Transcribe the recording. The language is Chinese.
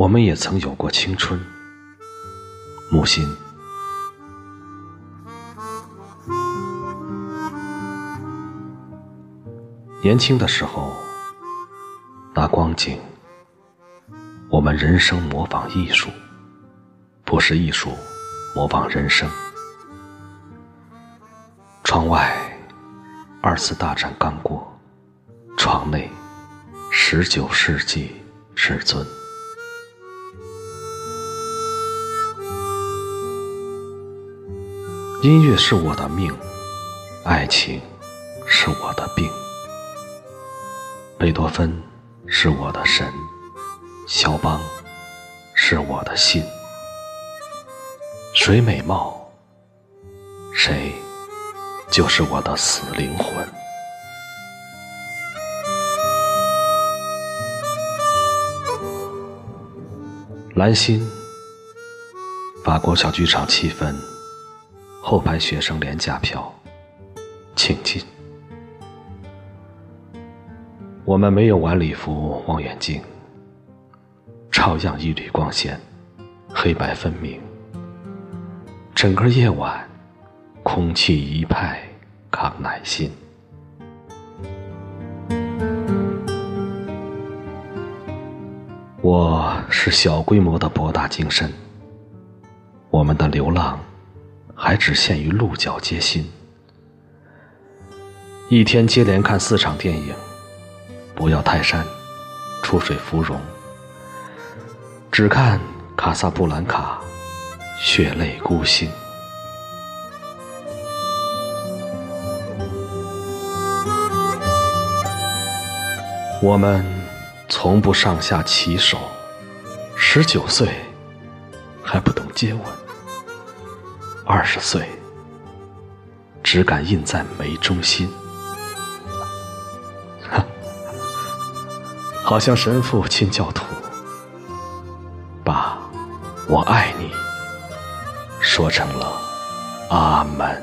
我们也曾有过青春，木心。年轻的时候，那光景，我们人生模仿艺术，不是艺术模仿人生。窗外，二次大战刚过，窗内，十九世纪至尊。音乐是我的命，爱情是我的病。贝多芬是我的神，肖邦是我的心。谁美貌，谁就是我的死灵魂。蓝心，法国小剧场七分，后排学生廉价票，请进。我们没有晚礼服、望远镜，照样一缕光线，黑白分明。整个夜晚，空气一派康乃馨。我是小规模的博大精深，我们的流浪还只限于鹿角街心，一天接连看四场电影。不要泰山，出水芙蓉，只看卡萨布兰卡，血泪孤星。我们从不上下其手，十九岁还不懂接吻，二十岁只敢印在眉中心。好像神父亲教徒，把“我爱你”说成了“阿门”。